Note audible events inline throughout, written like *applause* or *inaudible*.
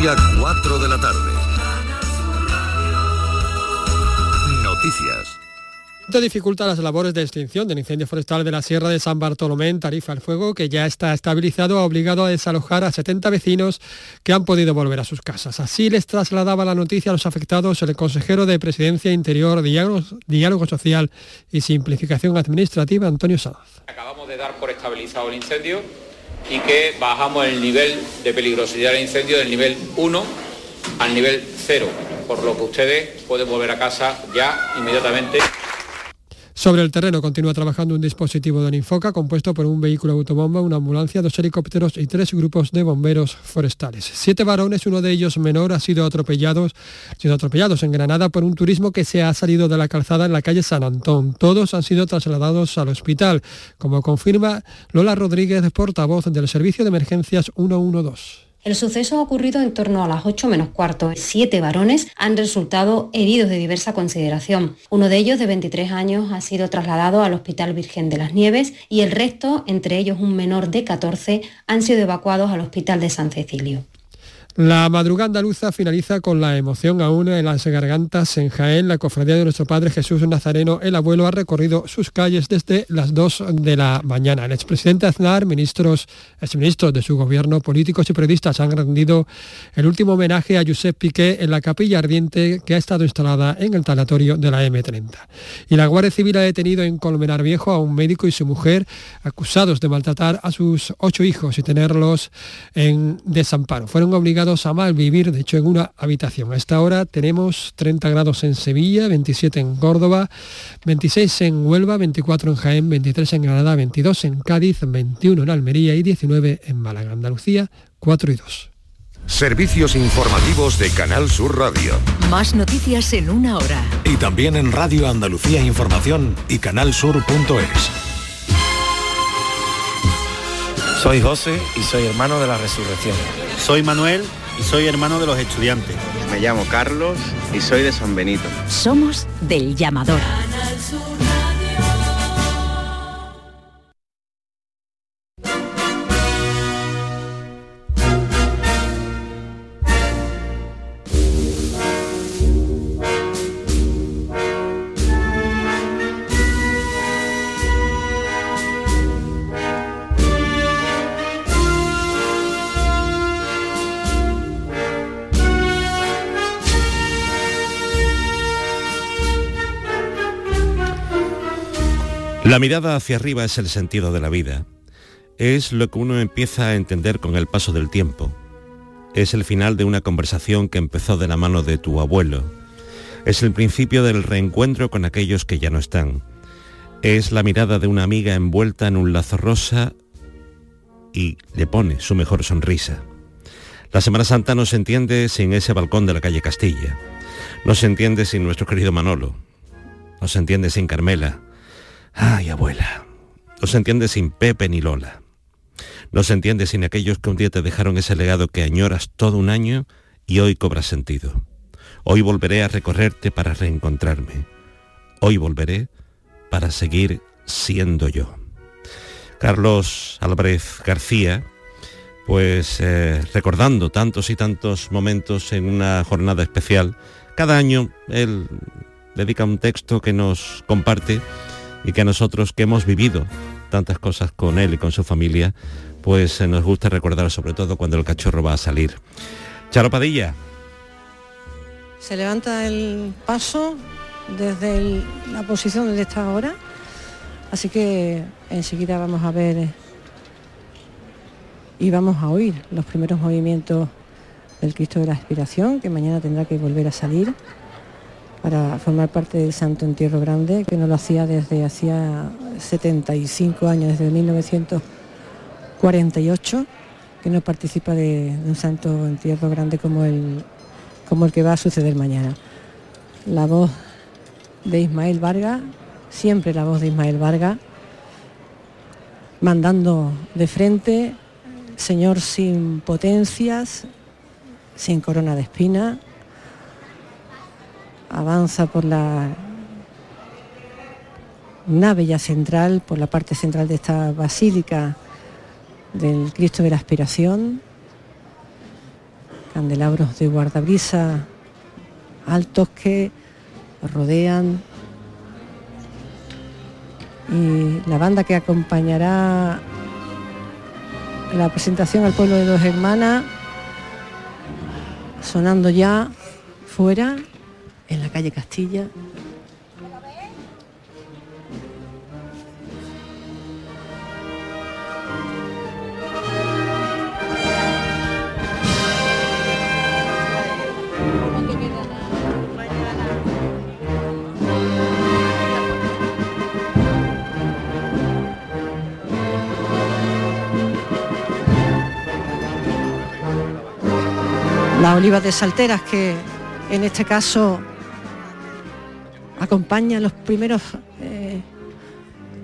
Andalucía, 4 de la tarde. Noticias dificulta las labores de extinción del incendio forestal de la Sierra de San Bartolomé en Tarifa. El fuego, que ya está estabilizado, ha obligado a desalojar a 70 vecinos que han podido volver a sus casas. Así les trasladaba la noticia a los afectados el consejero de Presidencia Interior, Diálogo, Social y Simplificación Administrativa, Antonio Sanz. Acabamos de dar por estabilizado el incendio y que bajamos el nivel de peligrosidad del incendio del nivel 1 al nivel 0, por lo que ustedes pueden volver a casa ya inmediatamente. Sobre el terreno continúa trabajando un dispositivo de Infoca compuesto por un vehículo autobomba, una ambulancia, dos helicópteros y tres grupos de bomberos forestales. Siete varones, uno de ellos menor, ha sido atropellados, sido atropellados en Granada por un turismo que se ha salido de la calzada en la calle San Antón. Todos han sido trasladados al hospital, como confirma Lola Rodríguez, portavoz del Servicio de Emergencias 112. El suceso ha ocurrido en torno a las 8 menos cuarto. Siete varones han resultado heridos de diversa consideración. Uno de ellos, de 23 años, ha sido trasladado al Hospital Virgen de las Nieves y el resto, entre ellos un menor de 14, han sido evacuados al Hospital de San Cecilio. La madrugada andaluza finaliza con la emoción aún en las gargantas en Jaén. La cofradía de nuestro Padre Jesús Nazareno, el abuelo, ha recorrido sus calles desde las 2 de la mañana. El expresidente Aznar, ministros, exministros de su gobierno, políticos y periodistas han rendido el último homenaje a Josep Piqué en la capilla ardiente que ha estado instalada en el talatorio de la M30. Y la Guardia Civil ha detenido en Colmenar Viejo a un médico y su mujer acusados de maltratar a sus ocho hijos y tenerlos en desamparo. Fueron obligados a mal vivir, de hecho, en una habitación. A esta hora tenemos 30 grados en Sevilla, 27 en Córdoba, 26 en Huelva, 24 en Jaén, 23 en Granada, 22 en Cádiz, 21 en Almería y 19 en Málaga, Andalucía, 4 y 2. Servicios informativos de Canal Sur Radio. Más noticias en una hora. Y también en Radio Andalucía Información y canalsur.es. Soy José y soy hermano de la resurrección. Soy Manuel y soy hermano de los estudiantes. Me llamo Carlos y soy de San Benito. Somos del llamador. La mirada hacia arriba es el sentido de la vida. Es lo que uno empieza a entender con el paso del tiempo. Es el final de una conversación que empezó de la mano de tu abuelo. Es el principio del reencuentro con aquellos que ya no están. Es la mirada de una amiga envuelta en un lazo rosa y le pone su mejor sonrisa. La Semana Santa no se entiende sin ese balcón de la calle Castilla. No se entiende sin nuestro querido Manolo. No se entiende sin Carmela Ay, abuela, no se entiende sin Pepe ni Lola. No se entiende sin aquellos que un día te dejaron ese legado que añoras todo un año y hoy cobra sentido. Hoy volveré a recorrerte para reencontrarme. Hoy volveré para seguir siendo yo. Carlos Álvarez García, pues eh, recordando tantos y tantos momentos en una jornada especial, cada año él dedica un texto que nos comparte y que a nosotros que hemos vivido tantas cosas con él y con su familia, pues eh, nos gusta recordar sobre todo cuando el cachorro va a salir. Charo Padilla. Se levanta el paso desde la posición donde está ahora, así que enseguida vamos a ver y vamos a oír los primeros movimientos del Cristo de la Aspiración, que mañana tendrá que volver a salir para formar parte del Santo Entierro Grande, que no lo hacía desde hacía 75 años, desde 1948, que no participa de, un Santo Entierro Grande como el, como el que va a suceder mañana. La voz de Ismael Vargas, siempre la voz de Ismael Vargas, mandando de frente, Señor sin potencias, sin corona de espina, avanza por la nave ya central, por la parte central de esta basílica del Cristo de la Aspiración. candelabros de guardabrisa altos que rodean y la banda que acompañará la presentación al pueblo de dos hermanas sonando ya fuera en la calle Castilla. Las olivas de salteras que en este caso acompañan los primeros eh,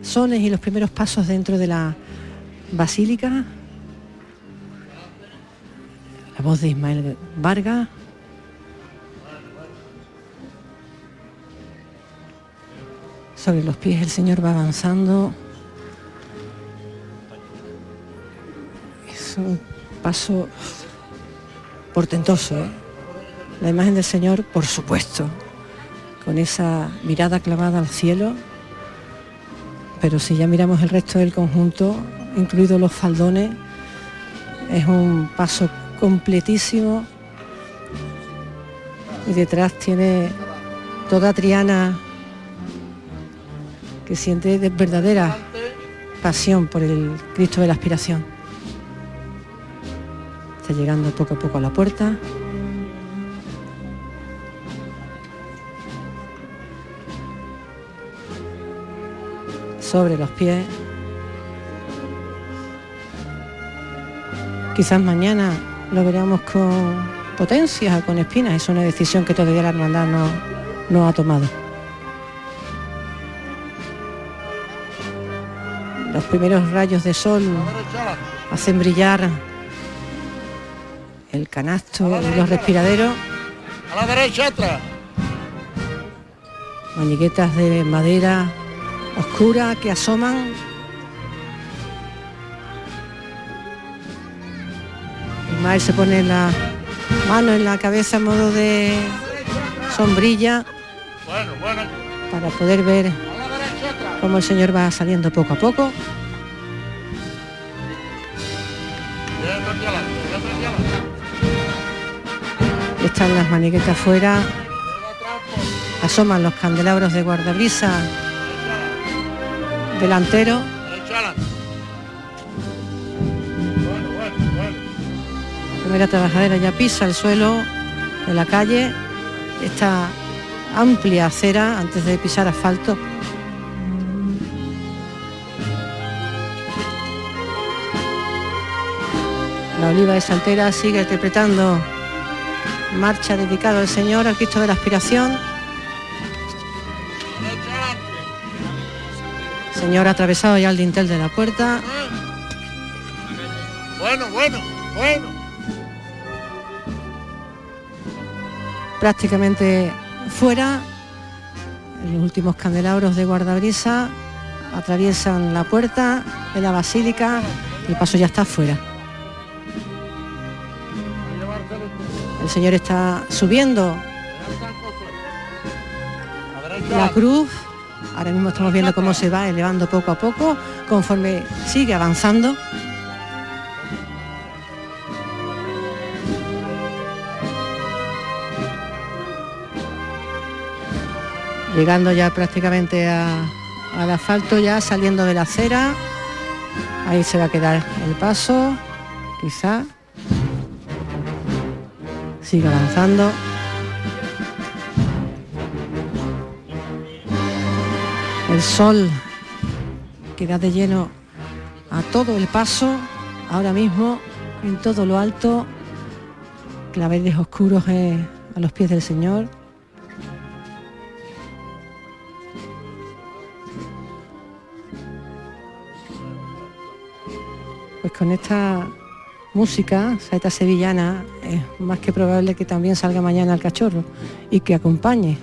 sones y los primeros pasos dentro de la basílica. La voz de Ismael Vargas. Sobre los pies el Señor va avanzando. Es un paso portentoso. ¿eh? La imagen del Señor, por supuesto, con esa mirada clavada al cielo, pero si ya miramos el resto del conjunto, incluidos los faldones, es un paso completísimo y detrás tiene toda Triana que siente de verdadera pasión por el Cristo de la aspiración. Está llegando poco a poco a la puerta. Sobre los pies. Quizás mañana lo veremos con potencias o con espinas. Es una decisión que todavía la hermandad no, no ha tomado. Los primeros rayos de sol hacen brillar el canasto y los respiraderos. A la derecha atrás. Maniquetas de madera oscura que asoman. Ismael se pone la mano en la cabeza en modo de sombrilla para poder ver cómo el Señor va saliendo poco a poco. están las maniquetas fuera, asoman los candelabros de guardabrisa delantero. La primera trabajadera ya pisa el suelo de la calle, esta amplia acera antes de pisar asfalto. La oliva de Saltera sigue interpretando marcha dedicado al Señor, al Cristo de la Aspiración. Señor atravesado ya el dintel de la puerta. Bueno, bueno, bueno. Prácticamente fuera. Los últimos candelabros de guardabrisa atraviesan la puerta de la basílica y el paso ya está fuera. El Señor está subiendo la cruz. Ahora mismo estamos viendo cómo se va elevando poco a poco conforme sigue avanzando. Llegando ya prácticamente al asfalto, ya saliendo de la acera. Ahí se va a quedar el paso, quizá sigue avanzando. El sol queda de lleno a todo el paso, ahora mismo en todo lo alto, claveles oscuros eh, a los pies del Señor. Pues con esta música, saeta sevillana, es más que probable que también salga mañana el cachorro y que acompañe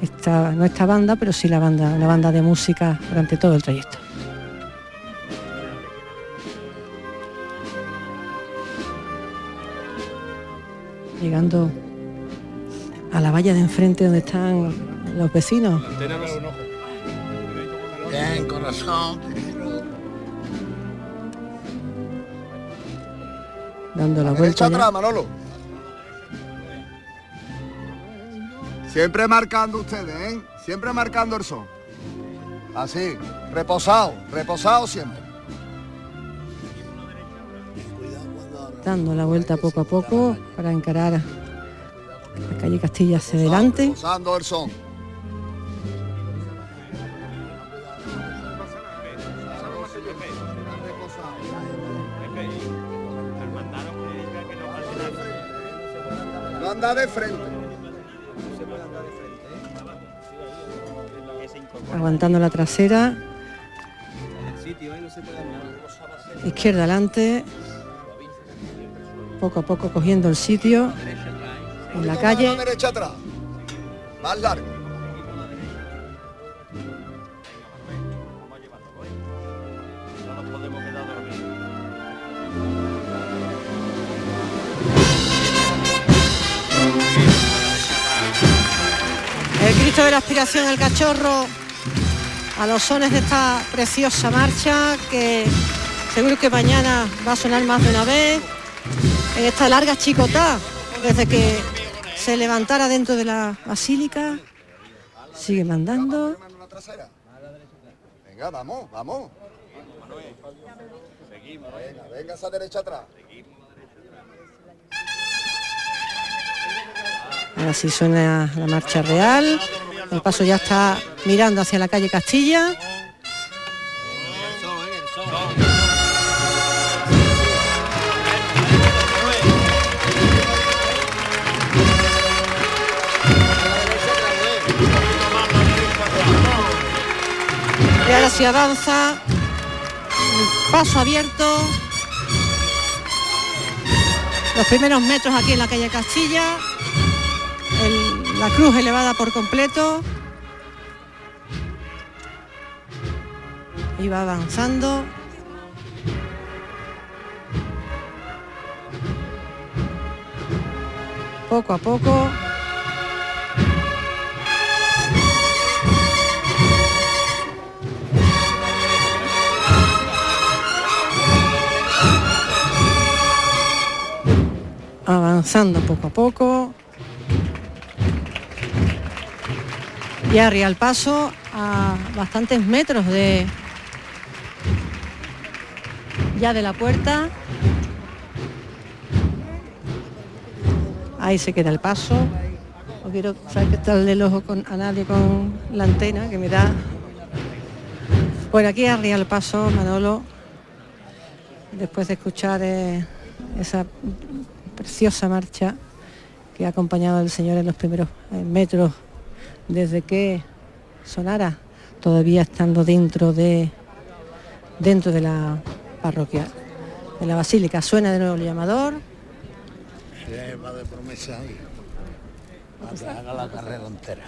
esta, no esta banda, pero sí la banda, la banda de música durante todo el trayecto. llegando a la valla de enfrente donde están los vecinos. Bien, corazón. Dando la vuelta. ya. atrás, Manolo. Siempre marcando ustedes, ¿eh? Siempre marcando el son. Así, reposado, reposado siempre. dando la vuelta poco a poco para encarar la calle Castilla hacia adelante. Reposando el son. No anda de frente. Aguantando la trasera, izquierda adelante, poco a poco cogiendo el sitio. En la calle. Más largo. El Cristo de la Aspiración, el cachorro, a los sones de esta preciosa marcha que seguro que mañana va a sonar más de una vez en esta larga chicotá desde que se levantara dentro de la basílica. Sigue mandando. Venga, vamos, vamos. Venga, venga esa derecha atrás. Ahora sí suena la marcha real. El paso ya está mirando hacia la calle Castilla. Y ahora sí avanza. Paso abierto. Los primeros metros aquí en la calle Castilla. La cruz elevada por completo. Y va avanzando. Poco a poco. Avanzando poco a poco. Y arriba al paso a bastantes metros de ya de la puerta. Ahí se queda el paso. No quiero sacarle el ojo con, a nadie con la antena que me da. Por aquí arriba al paso Manolo después de escuchar eh, esa preciosa marcha que ha acompañado al señor en los primeros eh, metros desde que sonara, todavía estando dentro de dentro de la parroquia, de la basílica. Suena de nuevo el llamador. Va de promesa haga la carrera entera.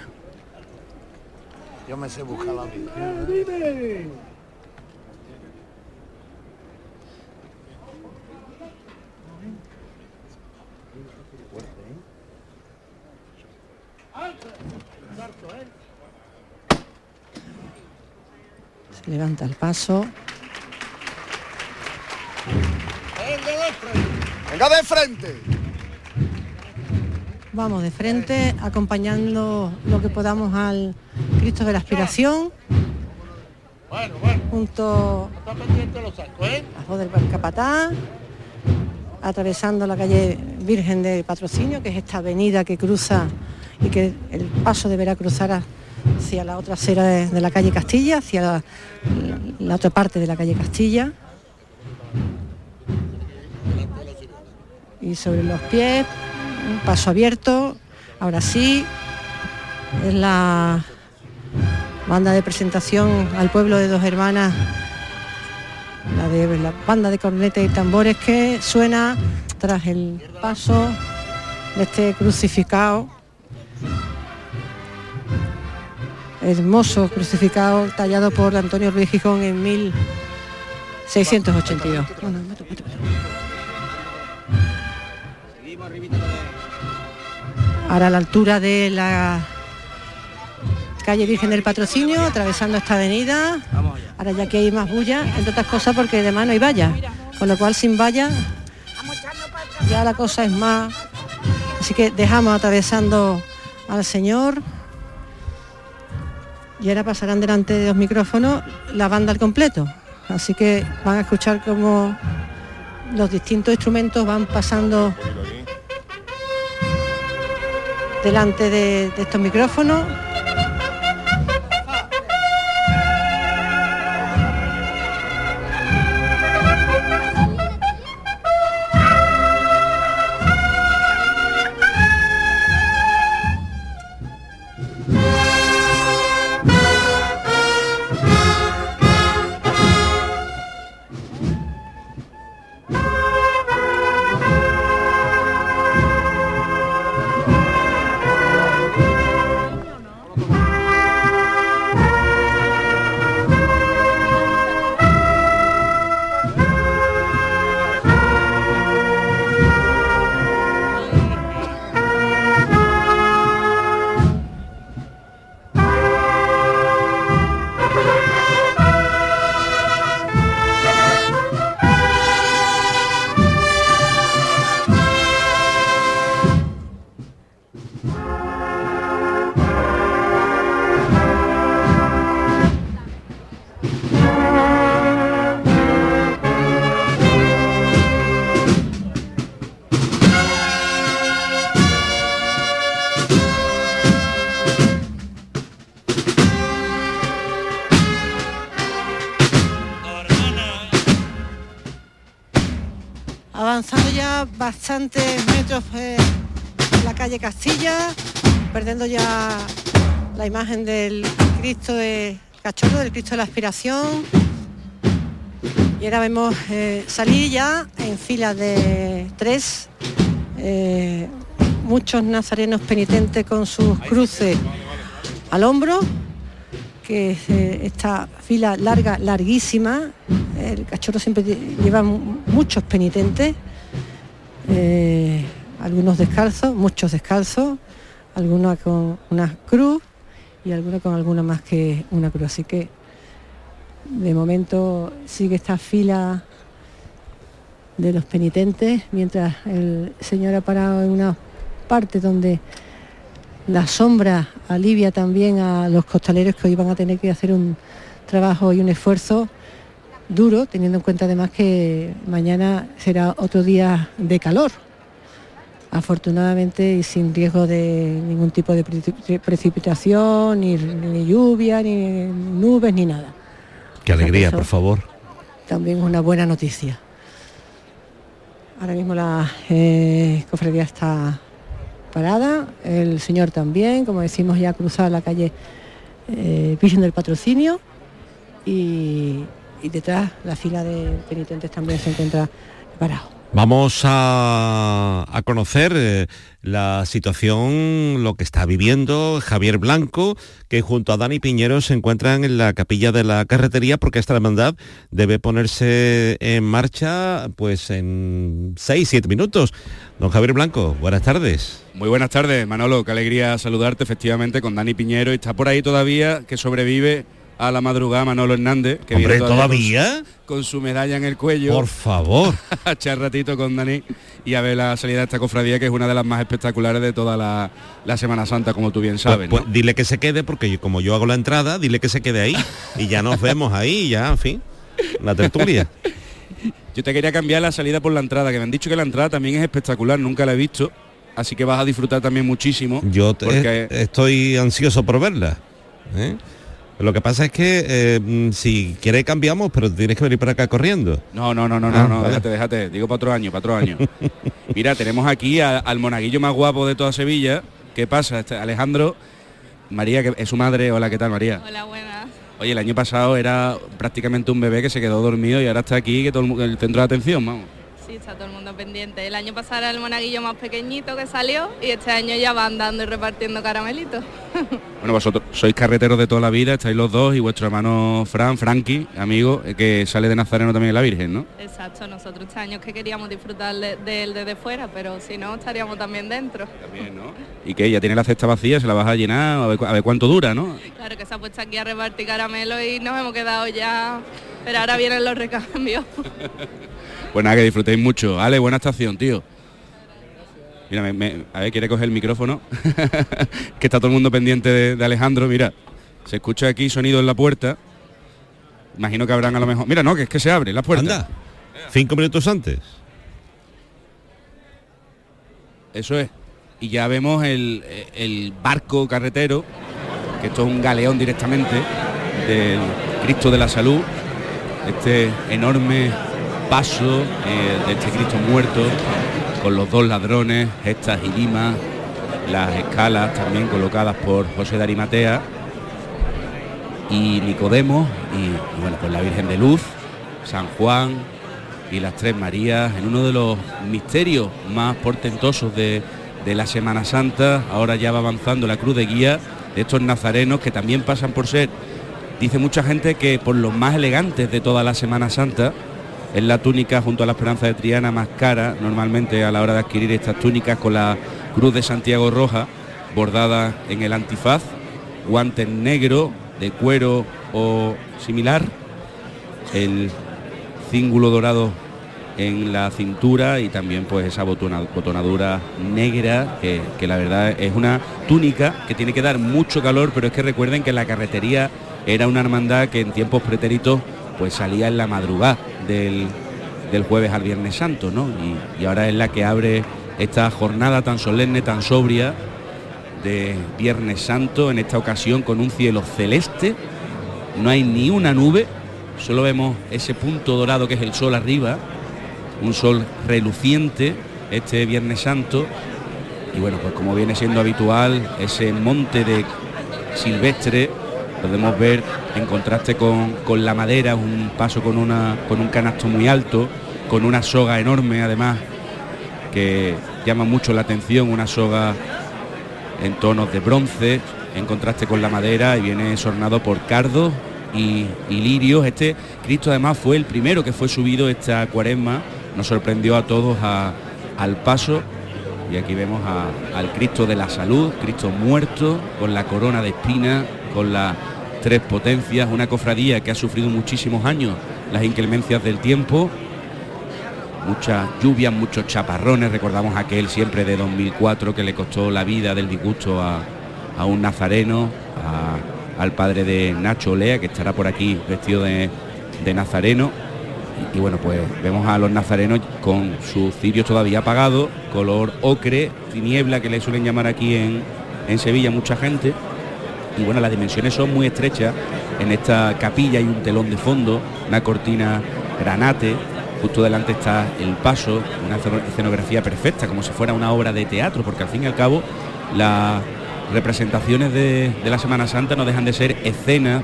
Yo me sé buscar la vida. Se levanta el paso. Venga de frente. Vamos de frente, acompañando lo que podamos al Cristo de la Aspiración, Bueno, bueno. junto ¿eh? a voz del Capatá, atravesando la calle Virgen de Patrocinio, que es esta avenida que cruza y que el paso deberá cruzar hacia la otra acera de, la calle Castilla, hacia la, la otra parte de la calle Castilla. Y sobre los pies, un paso abierto, ahora sí, es la banda de presentación al pueblo de dos hermanas la de la banda de cornetas y tambores que suena tras el paso de este crucificado hermoso crucificado tallado por Antonio Ruiz Gijón en 1682 Bueno, metro, metro, metro. Ahora a la altura de la calle Virgen del Patrocinio, atravesando esta avenida. Ahora ya que hay más bulla, entre otras cosas porque de mano hay valla. Con lo cual sin valla ya la cosa es más. Así que dejamos atravesando al Señor. Y ahora pasarán delante de los micrófonos la banda al completo. Así que van a escuchar como los distintos instrumentos van pasando delante de, de estos micrófonos. Avanzando ya bastantes metros eh, en la calle Castilla, perdiendo ya la imagen del Cristo de Cachorro, del Cristo de la Aspiración. Y ahora vemos eh, salir ya en fila de tres eh, muchos nazarenos penitentes con sus cruces al hombro, que es eh, esta fila larga, larguísima. El cachorro siempre lle- lleva mu- muchos penitentes, eh, algunos descalzos, muchos descalzos, algunos con una cruz y algunos con alguna más que una cruz. Así que de momento sigue esta fila de los penitentes, mientras el Señor ha parado en una parte donde la sombra alivia también a los costaleros que hoy van a tener que hacer un trabajo y un esfuerzo duro, teniendo en cuenta además que mañana será otro día de calor, afortunadamente y sin riesgo de ningún tipo de pre- precipitación, ni, ni lluvia, ni nubes, ni nada. Qué alegría, por favor. También es una buena noticia. Ahora mismo la eh, cofradía está parada, el señor también, como decimos, ya ha cruzado la calle eh, Virgen del Patrocinio y, y detrás la fila de penitentes también se encuentra parado. Vamos a, a conocer eh, la situación, lo que está viviendo Javier Blanco, que junto a Dani Piñero se encuentran en la capilla de la carretería porque esta hermandad debe ponerse en marcha pues en 6, 7 minutos. Don Javier Blanco, buenas tardes. Muy buenas tardes, Manolo. Qué alegría saludarte efectivamente con Dani Piñero. Y está por ahí todavía que sobrevive a la madrugada Manolo Hernández. Que Hombre, viene ¿todavía? Con, con su medalla en el cuello. Por favor. *laughs* a echar ratito con Dani y a ver la salida de esta cofradía que es una de las más espectaculares de toda la, la Semana Santa, como tú bien sabes. Pues, ¿no? pues dile que se quede porque yo- como yo hago la entrada, dile que se quede ahí y ya nos vemos ahí, ya, en fin, la tertulia. Yo te quería cambiar la salida por la entrada, que me han dicho que la entrada también es espectacular, nunca la he visto. Así que vas a disfrutar también muchísimo. Yo te- porque estoy ansioso por verla. ¿eh? Lo que pasa es que eh, mm, si quieres cambiamos, pero tienes que venir para acá corriendo. No, no, no, no, Ah, no, no, vale. déjate, déjate. Digo para otro año, para otro año. *laughs* Mira, tenemos aquí a- al monaguillo más guapo de toda Sevilla. ¿Qué pasa? Este Alejandro, María, que es su madre. Hola, ¿qué tal, María? Hola, buenas. Oye, el año pasado era prácticamente un bebé que se quedó dormido y ahora está aquí, que todo el centro de atención, vamos. Sí, está todo el mundo pendiente. El año pasado era el monaguillo más pequeñito que salió y este año ya van dando y repartiendo caramelitos. *laughs* Bueno, vosotros sois carreteros de toda la vida, estáis los dos y vuestro hermano Fran, Frankie, amigo, eh, que sale de Nazareno también en la Virgen, ¿no? Exacto, nosotros este año que queríamos disfrutar de él desde fuera, pero si no estaríamos también dentro. También, ¿no? Y que ya tiene la cesta vacía, se la vas a llenar, a ver, a ver cuánto dura, ¿no? Claro que se ha puesto aquí a repartir caramelo y nos hemos quedado ya, pero ahora vienen los recambios. *laughs* Pues nada, que disfrutéis mucho. Ale, buena estación, tío. Mira, me- me- a ver, quiere coger el micrófono. *laughs* que está todo el mundo pendiente de, de Alejandro. Mira, se escucha aquí sonido en la puerta. Imagino que habrán a lo mejor. Mira, no, que es que se abre la puerta. Anda, cinco minutos antes. Eso es. Y ya vemos el, el barco carretero, que esto es un galeón directamente del Cristo de la Salud. Este enorme paso eh, de este Cristo muerto, con los dos ladrones, estas y limas, las escalas también colocadas por José de y Nicodemo y, y bueno pues la Virgen de Luz, San Juan y las tres Marías en uno de los misterios más portentosos de, de la Semana Santa. Ahora ya va avanzando la cruz de guía de estos nazarenos que también pasan por ser, dice mucha gente que por los más elegantes de toda la Semana Santa. Es la túnica junto a la Esperanza de Triana más cara normalmente a la hora de adquirir estas túnicas con la Cruz de Santiago Roja bordada en el antifaz, guantes negro de cuero o similar, el cíngulo dorado en la cintura y también pues esa botona- botonadura negra que, que la verdad es una túnica que tiene que dar mucho calor pero es que recuerden que la carretería era una hermandad que en tiempos pretéritos pues salía en la madrugada del, del jueves al viernes santo ¿no? y, y ahora es la que abre esta jornada tan solemne tan sobria de Viernes Santo en esta ocasión con un cielo celeste no hay ni una nube solo vemos ese punto dorado que es el sol arriba un sol reluciente este Viernes Santo y bueno pues como viene siendo habitual ese monte de silvestre podemos ver en contraste con, con la madera un paso con una con un canasto muy alto con una soga enorme además que llama mucho la atención una soga en tonos de bronce en contraste con la madera y viene sornado por cardos y, lirios. Este Cristo además fue el primero que fue subido esta cuaresma, nos sorprendió a todos a- al paso y aquí vemos al Cristo de la salud, Cristo muerto, con la corona de espinas, con las tres potencias, una cofradía que ha sufrido muchísimos años las inclemencias del tiempo, muchas lluvias, muchos chaparrones, recordamos aquel siempre de 2004 que le costó la vida del disgusto a, a un nazareno, al padre de Nacho Olea, que estará por aquí vestido de, de nazareno. Y, bueno, pues vemos a los nazarenos con sus cirios todavía apagados, color ocre, tiniebla que le suelen llamar aquí en, en Sevilla mucha gente. Y bueno, las dimensiones son muy estrechas. En esta capilla hay un telón de fondo, una cortina granate, justo delante está el paso, una esceno- escenografía perfecta, como si fuera una obra de teatro, porque al fin y al cabo las representaciones de, la Semana Santa no dejan de ser escenas,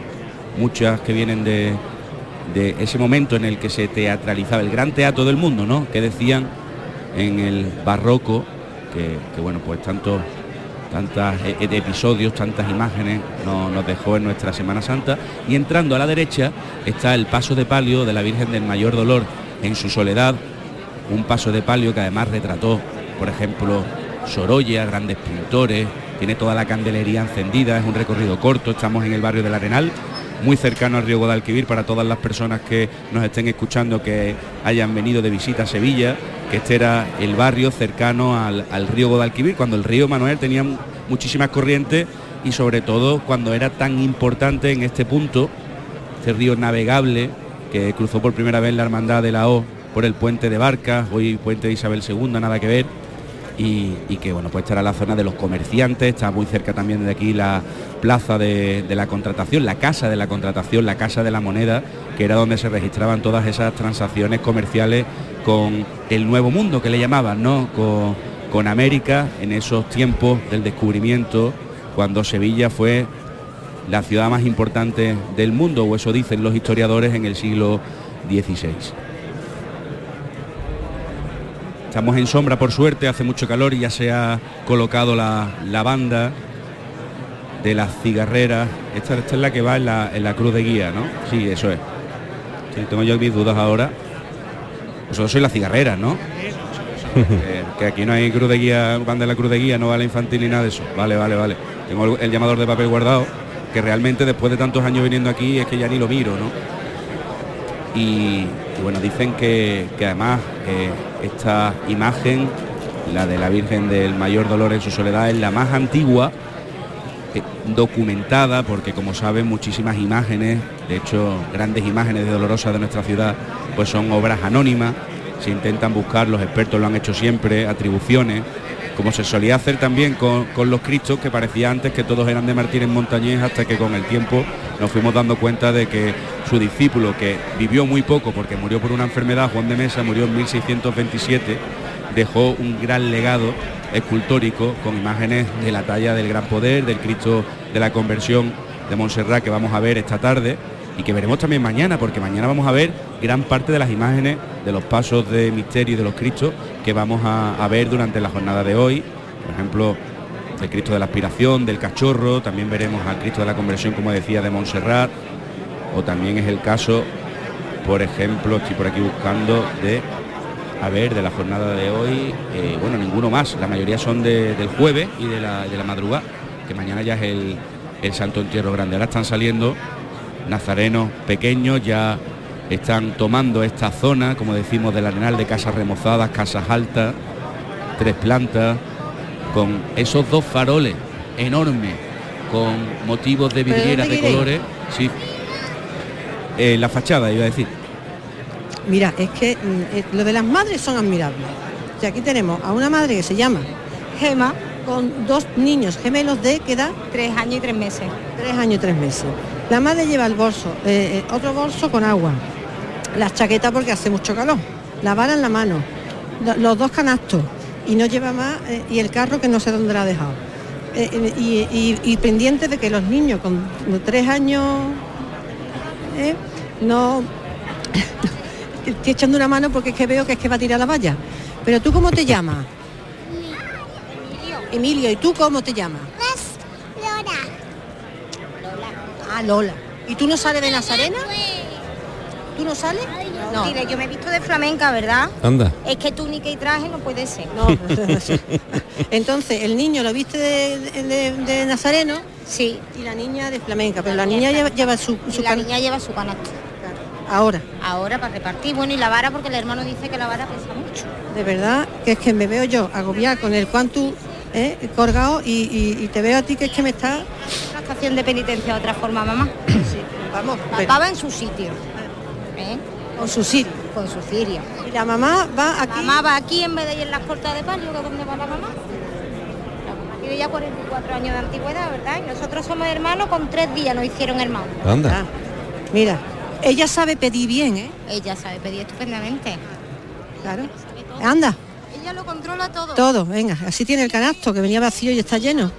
muchas que vienen de, ese momento en el que se teatralizaba el gran teatro del mundo, ¿no? Que decían en el barroco, que, que, bueno, pues tantos eh, eh, episodios, tantas imágenes no- nos dejó en nuestra Semana Santa. Y entrando a la derecha está el paso de palio de la Virgen del Mayor Dolor en su soledad, un paso de palio que además retrató, por ejemplo, Sorolla, grandes pintores, tiene toda la candelería encendida, es un recorrido corto, estamos en el barrio del Arenal, muy cercano al río Guadalquivir para todas las personas que nos estén escuchando que hayan venido de visita a Sevilla, que este era el barrio cercano al, al río Guadalquivir, cuando el río Manuel tenía mu- muchísimas corrientes y sobre todo cuando era tan importante en este punto, este río navegable que cruzó por primera vez la hermandad de la O por el puente de Barcas, hoy puente de Isabel II, nada que ver, y, y que bueno, pues estará la zona de los comerciantes, está muy cerca también de aquí la plaza de, la contratación, la casa de la contratación, la casa de la moneda, que era donde se registraban todas esas transacciones comerciales con el nuevo mundo que le llamaban, ¿no? Con, con América en esos tiempos del descubrimiento, cuando Sevilla fue la ciudad más importante del mundo, o eso dicen los historiadores en el siglo XVI. Estamos en sombra por suerte, hace mucho calor y ya se ha colocado la, la banda de las cigarreras. Esta, esta es la que va en la, en la cruz de guía, ¿no? Sí, eso es. Sí, tengo yo mis dudas ahora. Vosotros sois las cigarreras, ¿no? *laughs* que, que aquí no hay cruz de guía, van de la cruz de guía, no va la infantil ni nada de eso. Vale, vale, vale. Tengo el, el llamador de papel guardado, que realmente después de tantos años viniendo aquí es que ya ni lo miro, ¿no? Y, y bueno, dicen que, que además eh, esta imagen, la de la Virgen del Mayor Dolor en su soledad, es la más antigua documentada, porque como saben muchísimas imágenes, de hecho grandes imágenes de Dolorosa de nuestra ciudad, pues son obras anónimas, se intentan buscar, los expertos lo han hecho siempre, atribuciones, como se solía hacer también con, con los cristos, que parecía antes que todos eran de Martínez Montañés, hasta que con el tiempo nos fuimos dando cuenta de que su discípulo, que vivió muy poco porque murió por una enfermedad, Juan de Mesa, murió en 1627, dejó un gran legado escultórico con imágenes de la talla del Gran Poder, del Cristo de la Conversión de Montserrat que vamos a ver esta tarde y que veremos también mañana, porque mañana vamos a ver gran parte de las imágenes de los pasos de misterio y de los Cristos que vamos a, a ver durante la jornada de hoy. Por ejemplo, el Cristo de la Aspiración, del Cachorro, también veremos al Cristo de la Conversión, como decía, de Montserrat, o también es el caso, por ejemplo, estoy por aquí buscando de, a ver, de la jornada de hoy, eh, bueno, ninguno más, la mayoría son de- del jueves y de la, de la madrugada, que mañana ya es el, el Santo Entierro Grande. Ahora están saliendo nazarenos pequeños, ya están tomando esta zona, como decimos, del arenal de casas remozadas, casas altas, tres plantas, con esos dos faroles enormes, con motivos de ¿Pero vidrieras de colores. Sí. Eh, la fachada, iba a decir. Mira, es que mm, eh, lo de las madres son admirables. O sea, aquí tenemos a una madre que se llama Gema, con dos niños gemelos de ¿qué edad? Tres años y tres meses. Tres años y tres meses. La madre lleva el bolso, eh, eh, otro bolso con agua, las chaquetas porque hace mucho calor, la vara en la mano, lo- los dos canastos y no lleva más eh, y el carro que no sé dónde la ha dejado. Eh, y, y- y pendiente de que los niños con tres años no estoy echando una mano porque es que veo que es que va a tirar la valla. Pero tú cómo te llamas? Emilio, ¿y tú cómo te llamas? Lola. Ah, Lola. ¿Y tú no sales de Nazarena? ¿Tú no sales? No. Dile, yo me he visto de flamenca, ¿verdad? Anda. Es que túnica y traje no puede ser. No, *laughs* Entonces, el niño lo viste de, de- de Nazareno. Sí. Y la niña de flamenca, pero la niña lleva, lleva su, Y su la can- niña lleva su canasto. Ahora, Ahora para repartir. Bueno, y la vara porque el hermano dice que la vara pesa mucho. de verdad, que es que me veo yo agobiar con el cuanto eh, colgado y, y- y te veo a ti que es que me está... Una estación de penitencia de otra forma, mamá. Vamos, Papá va en su sitio. ¿eh? Con su sirio. Con su cirio. Y la mamá va aquí. Mamá va aquí en vez de ir en las cortas de palio, que es donde va la mamá. La mamá tiene ya 44 años de antigüedad, ¿verdad? Y nosotros somos hermanos, con tres días nos hicieron hermanos. Anda. Ah, mira, ella sabe pedir bien, ¿eh? Ella sabe pedir estupendamente. Claro. Anda, Ella lo controla todo. todo, venga, así tiene el canasto que venía vacío y está lleno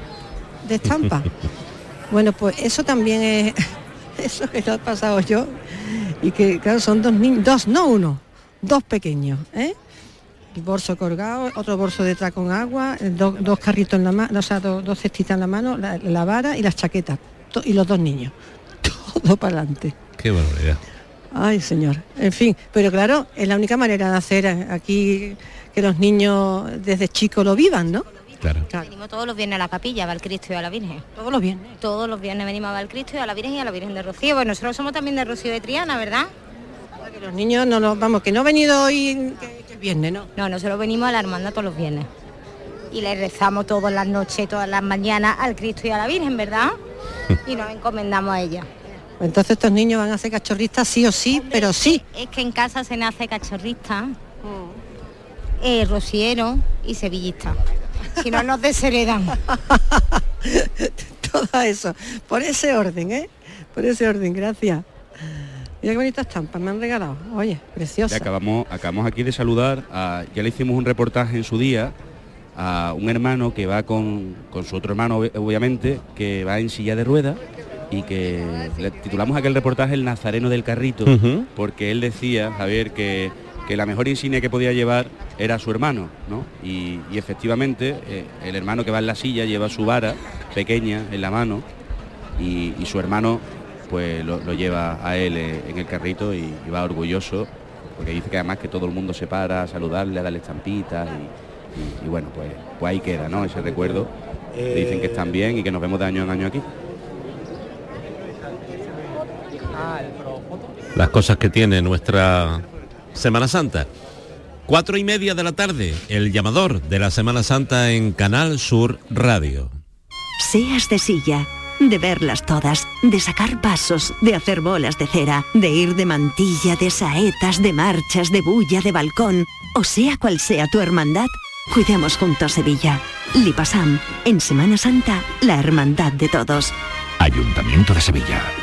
de estampa. *laughs* bueno, pues eso también es *laughs* eso que lo he pasado yo y que claro son dos niños, dos, no uno, dos pequeños, ¿eh? Bolso colgado, otro bolso detrás con agua, dos, carritos en la mano, o sea, dos, dos cestitas en la mano, la, la vara y las chaquetas, to- y los dos niños, *laughs* todo para adelante. Qué barbaridad. Ay, señor. En fin, pero claro, es la única manera de hacer aquí que los niños desde chicos lo vivan, ¿no? Claro. Venimos todos los viernes a la capilla, va al Cristo y a la Virgen. Todos los viernes. Todos los viernes venimos a ver al Cristo y a la Virgen y a la Virgen de Rocío. Bueno, nosotros somos también de Rocío de Triana, ¿verdad? Que los niños no los, vamos, que no ha venido hoy que, que el viernes, ¿no? No, nosotros venimos a la hermandad todos los viernes. Y le rezamos todas las noches, todas las mañanas al Cristo y a la Virgen, ¿verdad? *laughs* Y nos encomendamos a ella. Entonces estos niños van a ser cachorristas sí o sí, pero sí. Es que en casa se nace cachorrista, eh, rociero y sevillista. Si no nos desheredan. *laughs* Todo eso. Por ese orden, ¿eh? Por ese orden, gracias. Mira qué bonitas estampas me han regalado. Oye, preciosa. Ya acabamos, acabamos aquí de saludar, a- ya le hicimos un reportaje en su día a un hermano que va con, con su otro hermano, ob- obviamente, que va en silla de ruedas y que le titulamos aquel reportaje El Nazareno del Carrito, porque él decía, Javier, que, que la mejor insignia que podía llevar era su hermano, ¿no? Y, efectivamente eh, el hermano que va en la silla lleva su vara pequeña en la mano y, su hermano pues lo, lleva a él eh, en el carrito y, va orgulloso porque dice que además que todo el mundo se para a saludarle, a darle estampitas y, bueno, pues, pues ahí queda, ¿no? Ese recuerdo. Dicen que están bien y que nos vemos de año en año aquí. Las cosas que tiene nuestra Semana Santa. Cuatro y media de la tarde, el llamador de la Semana Santa en Canal Sur Radio. Seas de silla, de verlas todas, de sacar pasos, de hacer bolas de cera, de ir de mantilla, de saetas, de marchas, de bulla, de balcón, o sea cual sea tu hermandad, cuidemos juntos Sevilla. Lipasam, en Semana Santa, la hermandad de todos. Ayuntamiento de Sevilla.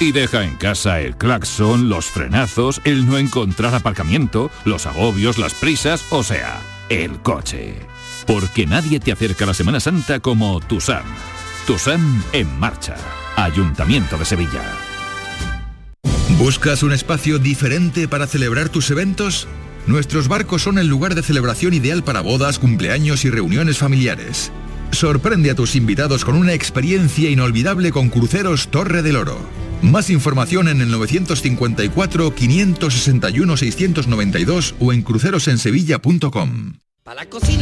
y deja en casa el claxon, los frenazos, el no encontrar aparcamiento, los agobios, las prisas, o sea, el coche. Porque nadie te acerca a la Semana Santa como Tusam. Tusam en marcha. Ayuntamiento de Sevilla. ¿Buscas un espacio diferente para celebrar tus eventos? Nuestros barcos son el lugar de celebración ideal para bodas, cumpleaños y reuniones familiares. Sorprende a tus invitados con una experiencia inolvidable con Cruceros Torre del Oro. Más información en el 954-561-692 o en crucerosensevilla.com.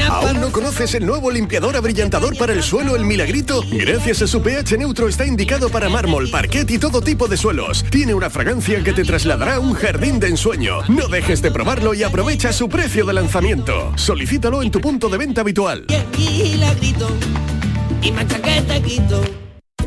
¿Aún no conoces el nuevo limpiador abrillantador para el suelo El Milagrito? Gracias a su pH neutro está indicado para mármol, parquet y todo tipo de suelos. Tiene una fragancia que te trasladará a un jardín de ensueño. No dejes de probarlo y aprovecha su precio de lanzamiento. Solicítalo en tu punto de venta habitual. Y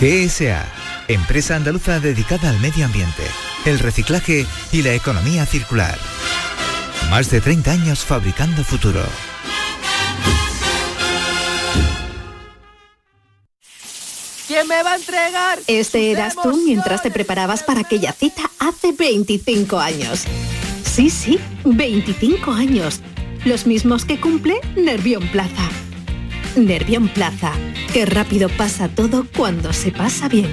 GSA, empresa andaluza dedicada al medio ambiente, el reciclaje y la economía circular. Más de 30 años fabricando futuro. ¿Quién me va a entregar? Este eras tú mientras te preparabas para aquella cita hace 25 años. Sí, sí, 25 años. Los mismos que cumple Nervión Plaza. Nervión Plaza. Qué rápido pasa todo cuando se pasa bien.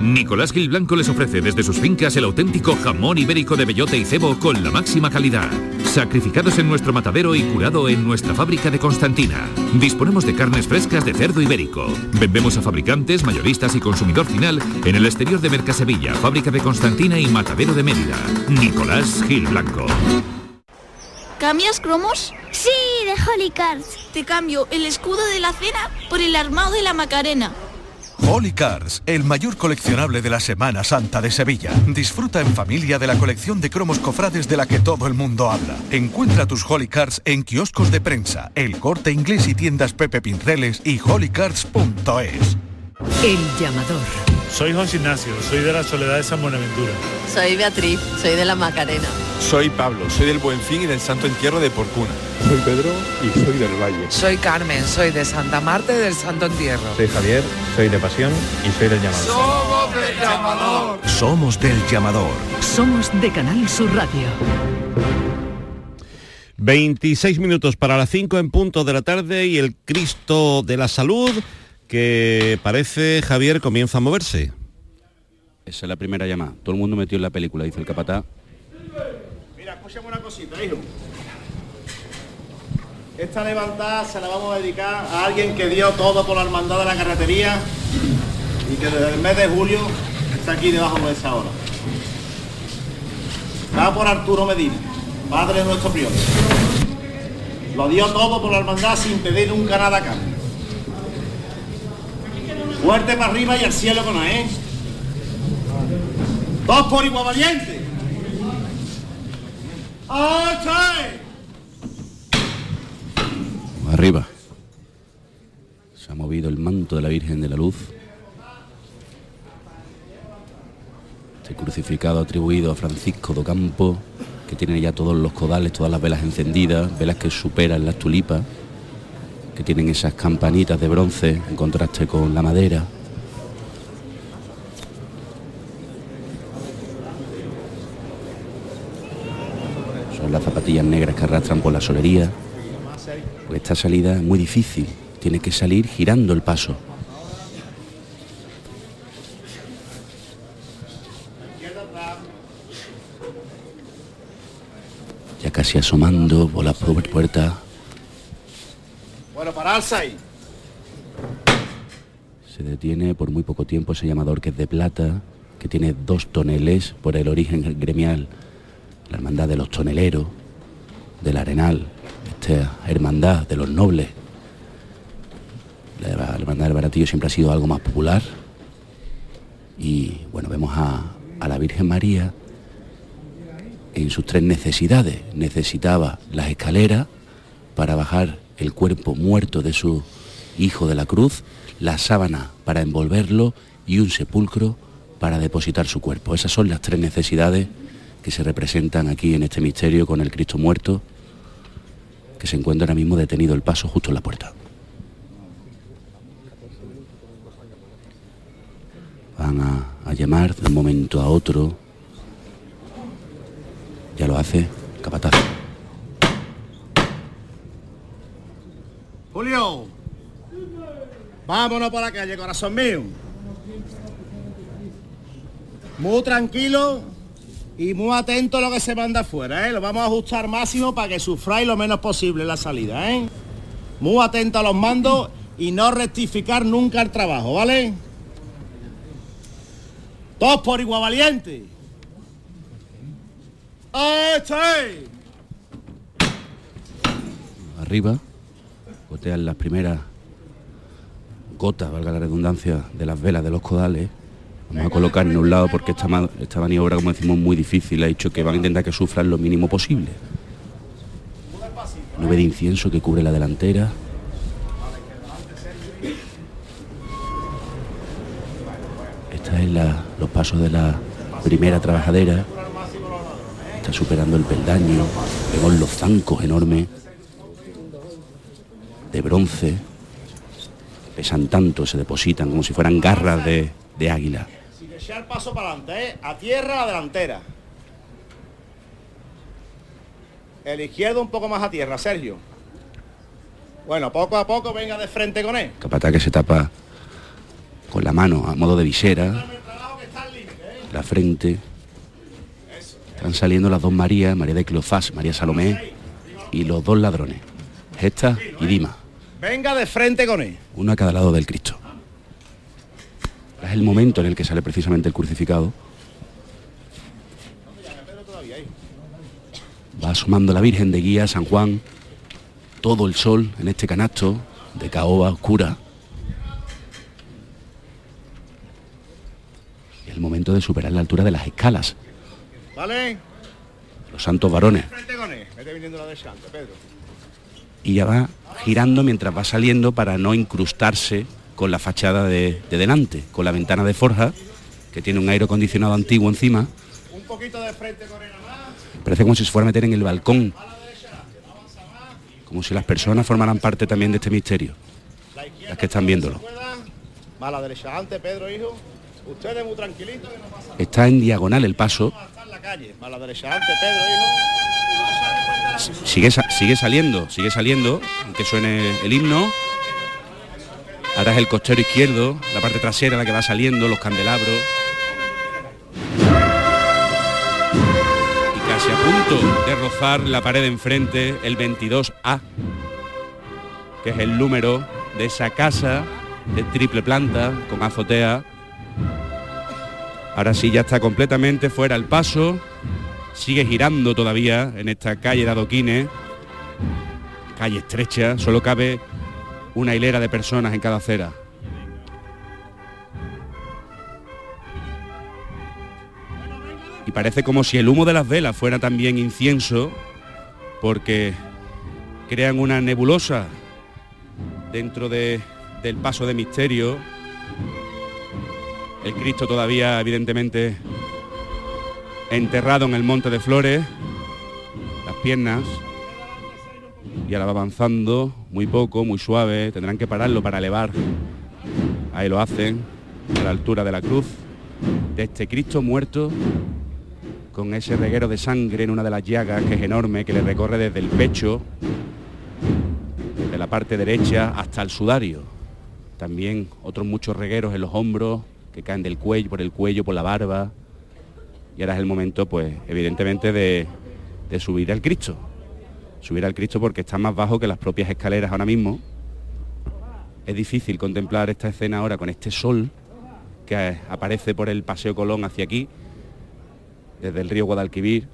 Nicolás Gil Blanco les ofrece desde sus fincas el auténtico jamón ibérico de bellota y cebo con la máxima calidad. Sacrificados en nuestro matadero y curado en nuestra fábrica de Constantina. Disponemos de carnes frescas de cerdo ibérico. Vendemos a fabricantes, mayoristas y consumidor final en el exterior de Mercasevilla, fábrica de Constantina y matadero de Mérida. Nicolás Gil Blanco. ¿Cambias cromos? Sí, de Holy Cards. Te cambio el escudo de la cena por el armado de la Macarena. Holy Cards, el mayor coleccionable de la Semana Santa de Sevilla. Disfruta en familia de la colección de cromos cofrades de la que todo el mundo habla. Encuentra tus Holy Cards en kioscos de prensa, el corte inglés y tiendas Pepe Pinceles y holycards.es. El llamador. Soy José Ignacio, soy de la Soledad de San Buenaventura. Soy Beatriz, soy de la Macarena. Soy Pablo, soy del Buen Fin y del Santo Entierro de Porcuna. Soy Pedro y soy del Valle. Soy Carmen, soy de Santa Marta y del Santo Entierro. Soy Javier, soy de Pasión y soy del Llamador. Somos del Llamador. Somos del Llamador. Somos de Canal Sur Radio. 26 minutos para las 5 en punto de la tarde y el Cristo de la Salud que parece, Javier, comienza a moverse. Esa es la primera llamada. Todo el mundo metió en la película, dice el capataz. Escúchame una cosita, hijo. Esta levantada se la vamos a dedicar a alguien que dio todo por la hermandad de la carretería y que desde el mes de julio está aquí debajo de esa hora. Va por Arturo Medina, padre de nuestro prior. Lo dio todo por la hermandad sin pedir nunca nada a cambio. Fuerte para arriba y al cielo con él. ¿eh? Dos por igual valiente. Arriba. Se ha movido el manto de la Virgen de la Luz. Este crucificado atribuido a Francisco do Campo, que tiene ya todos los codales, todas las velas encendidas, velas que superan las tulipas, que tienen esas campanitas de bronce en contraste con la madera. Son las zapatillas negras que arrastran por la solería. Pues esta salida es muy difícil, tiene que salir girando el paso. Ya casi asomando por la puerta. Bueno, pararse ahí. Se detiene por muy poco tiempo ese llamador que es de plata, que tiene dos toneles por el origen gremial. La hermandad de los toneleros, del arenal, esta hermandad de los nobles. La hermandad del baratillo siempre ha sido algo más popular. Y bueno, vemos a, la Virgen María en sus tres necesidades. Necesitaba las escaleras para bajar el cuerpo muerto de su hijo de la cruz, la sábana para envolverlo y un sepulcro para depositar su cuerpo. Esas son las tres necesidades que se representan aquí en este misterio con el Cristo muerto, que se encuentra ahora mismo detenido el paso justo en la puerta. Van a, llamar de un momento a otro. Ya lo hace, capataz. Julio, vámonos por la calle, corazón mío. Muy tranquilo y muy atento a lo que se manda afuera, ¿eh? Lo vamos a ajustar máximo para que sufráis lo menos posible la salida, ¿eh? Muy atento a los mandos y no rectificar nunca el trabajo, ¿vale? Todos por igual valiente. ¡Este! Arriba, gotean las primeras gotas, valga la redundancia, de las velas de los codales. Vamos a colocar en un lado porque esta, esta maniobra, como decimos, muy difícil. Ha dicho que van a intentar que sufran lo mínimo posible. Nube de incienso que cubre la delantera. Esta es los pasos de la primera trabajadera. Está superando el peldaño. Vemos los zancos enormes de bronce. Pesan tanto, se depositan como si fueran garras de águila. Echar paso para adelante, ¿eh? A tierra, a delantera. El izquierdo un poco más a tierra, Sergio. Bueno, poco a poco venga de frente con él. Capataz que se tapa con la mano a modo de visera, la frente. Están saliendo las dos Marías, María de Cleofás, María Salomé y los dos ladrones, Gesta y Dima, Venga de frente con él. uno a cada lado del Cristo. Es el momento en el que sale precisamente el crucificado. Va asomando la Virgen de Guía, San Juan, todo el sol en este canasto de caoba oscura. Es el momento de superar la altura de las escalas, ¿Vale? los santos varones. Y ya va girando mientras va saliendo para no incrustarse con la fachada de, de delante, con la ventana de forja, que tiene un aire acondicionado antiguo encima. Un poquito de frente con él. Parece como si se fuera a meter en el balcón. Como si las personas formaran parte también de este misterio. Las que están viéndolo. Va a la derecha. Antes, Pedro, hijo. Ustedes muy tranquilitos que no pasa Está en diagonal el paso. derecha. Antes, Pedro, hijo. Sigue, sigue saliendo, sigue saliendo, aunque suene el himno. Ahora es el costero izquierdo, la parte trasera la que va saliendo, los candelabros. Y casi a punto de rozar la pared enfrente, el 22A, que es el número de esa casa de triple planta con azotea. Ahora sí ya está completamente fuera el paso. Sigue girando todavía en esta calle de adoquines. Calle estrecha, solo cabe una hilera de personas en cada acera. Y parece como si el humo de las velas fuera también incienso, porque crean una nebulosa dentro de, del paso de misterio. El Cristo todavía evidentemente enterrado en el monte de flores, las piernas, y ahora va avanzando muy poco, muy suave, tendrán que pararlo para elevar. Ahí lo hacen, a la altura de la cruz, de este Cristo muerto, con ese reguero de sangre en una de las llagas que es enorme, que le recorre desde el pecho, de la parte derecha hasta el sudario. También otros muchos regueros en los hombros, que caen del cuello, por el cuello, por la barba. Y ahora es el momento, pues, evidentemente, de, de subir al Cristo subir al Cristo porque está más bajo que las propias escaleras ahora mismo. Es difícil contemplar esta escena ahora con este sol que aparece por el Paseo Colón hacia aquí, desde el río Guadalquivir,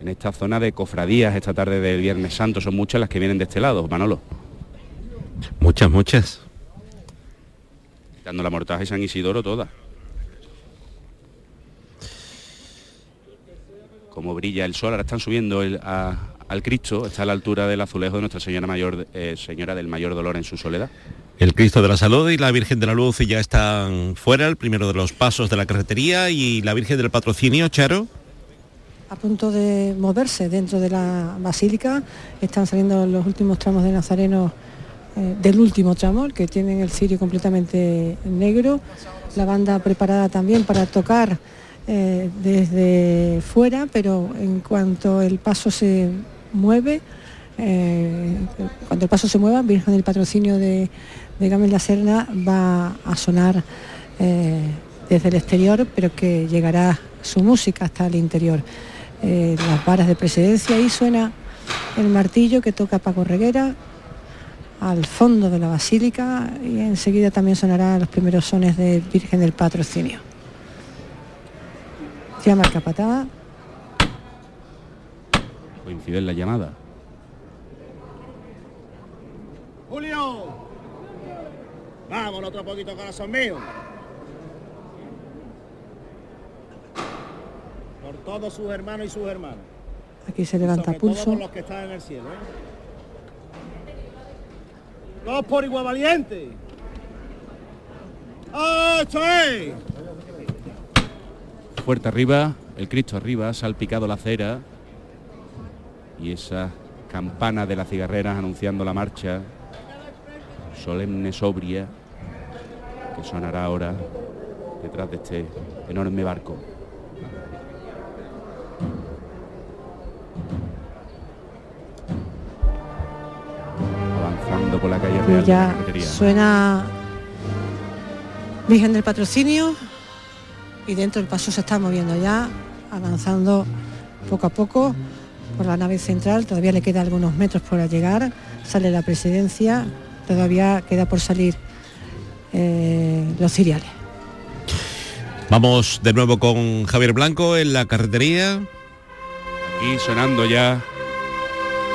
en esta zona de cofradías esta tarde del Viernes Santo. Son muchas las que vienen de este lado, Manolo. Muchas, muchas. Dando la mortaja y San Isidoro todas. Como brilla el sol, ahora están subiendo el, a, al Cristo, está a la altura del azulejo de Nuestra Señora Mayor, eh, Señora del Mayor Dolor en su soledad. El Cristo de la Salud y la Virgen de la Luz ya están fuera, el primero de los pasos de la carretería y la Virgen del Patrocinio, Charo. A punto de moverse dentro de la basílica, están saliendo los últimos tramos de Nazareno eh, del último tramo, que tienen el cirio completamente negro. La banda preparada también para tocar eh, desde fuera, pero en cuanto el paso se mueve, eh, cuando el paso se mueva, Virgen del Patrocinio de, de Gamel la Serna va a sonar eh, desde el exterior, pero que llegará su música hasta el interior. Eh, las varas de presidencia y suena el martillo que toca Paco Reguera al fondo de la basílica y enseguida también sonarán los primeros sones de Virgen del Patrocinio. Llama el capataz coincide en la llamada. Julio, vámonos otro poquito, corazón mío. Por todos sus hermanos y sus hermanas. Aquí se levanta pulso. Todos los que están en el cielo. ¿eh? Todos por igual valiente. ¡Ocho es! Fuerte arriba, el Cristo arriba, salpicado la cera y esa campana de las cigarreras anunciando la marcha solemne, sobria, que sonará ahora detrás de este enorme barco. Avanzando por la calle Real. Ya suena Virgen del Patrocinio y dentro el paso se está moviendo ya, avanzando poco a poco por la nave central, todavía le queda algunos metros por llegar, sale la presidencia, todavía queda por salir eh, los ciriales. Vamos de nuevo con Javier Blanco en la carretería. Aquí sonando ya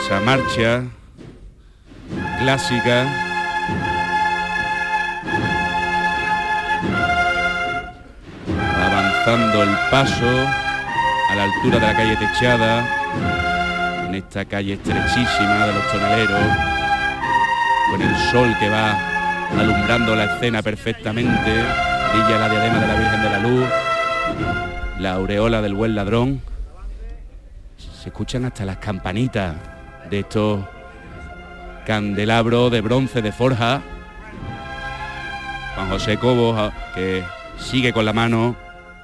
esa marcha clásica. Avanzando el paso a la altura de la calle techada en esta calle estrechísima de los toneleros, con el sol que va alumbrando la escena perfectamente, brilla la diadema de la Virgen de la Luz, la aureola del buen ladrón, se escuchan hasta las campanitas de estos candelabros de bronce de forja. Juan José Cobos, ah, que sigue con la mano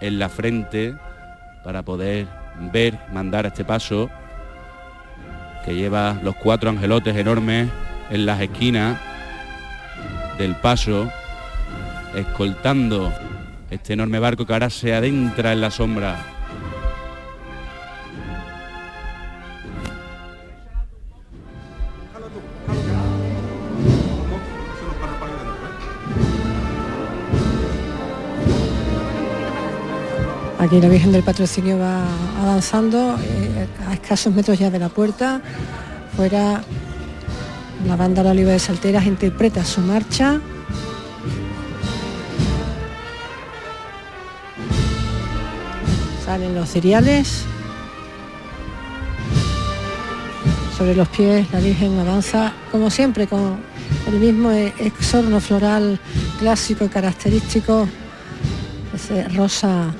en la frente para poder ver, mandar a este paso que lleva los cuatro angelotes enormes en las esquinas del paso, escoltando este enorme barco que ahora se adentra en la sombra. Aquí la Virgen del Patrocinio va avanzando eh, a escasos metros ya de la puerta. Fuera la banda La Oliva de Salteras interpreta su marcha. Salen los cereales. Sobre los pies la Virgen avanza, como siempre, con el mismo exorno floral clásico característico, ese rosa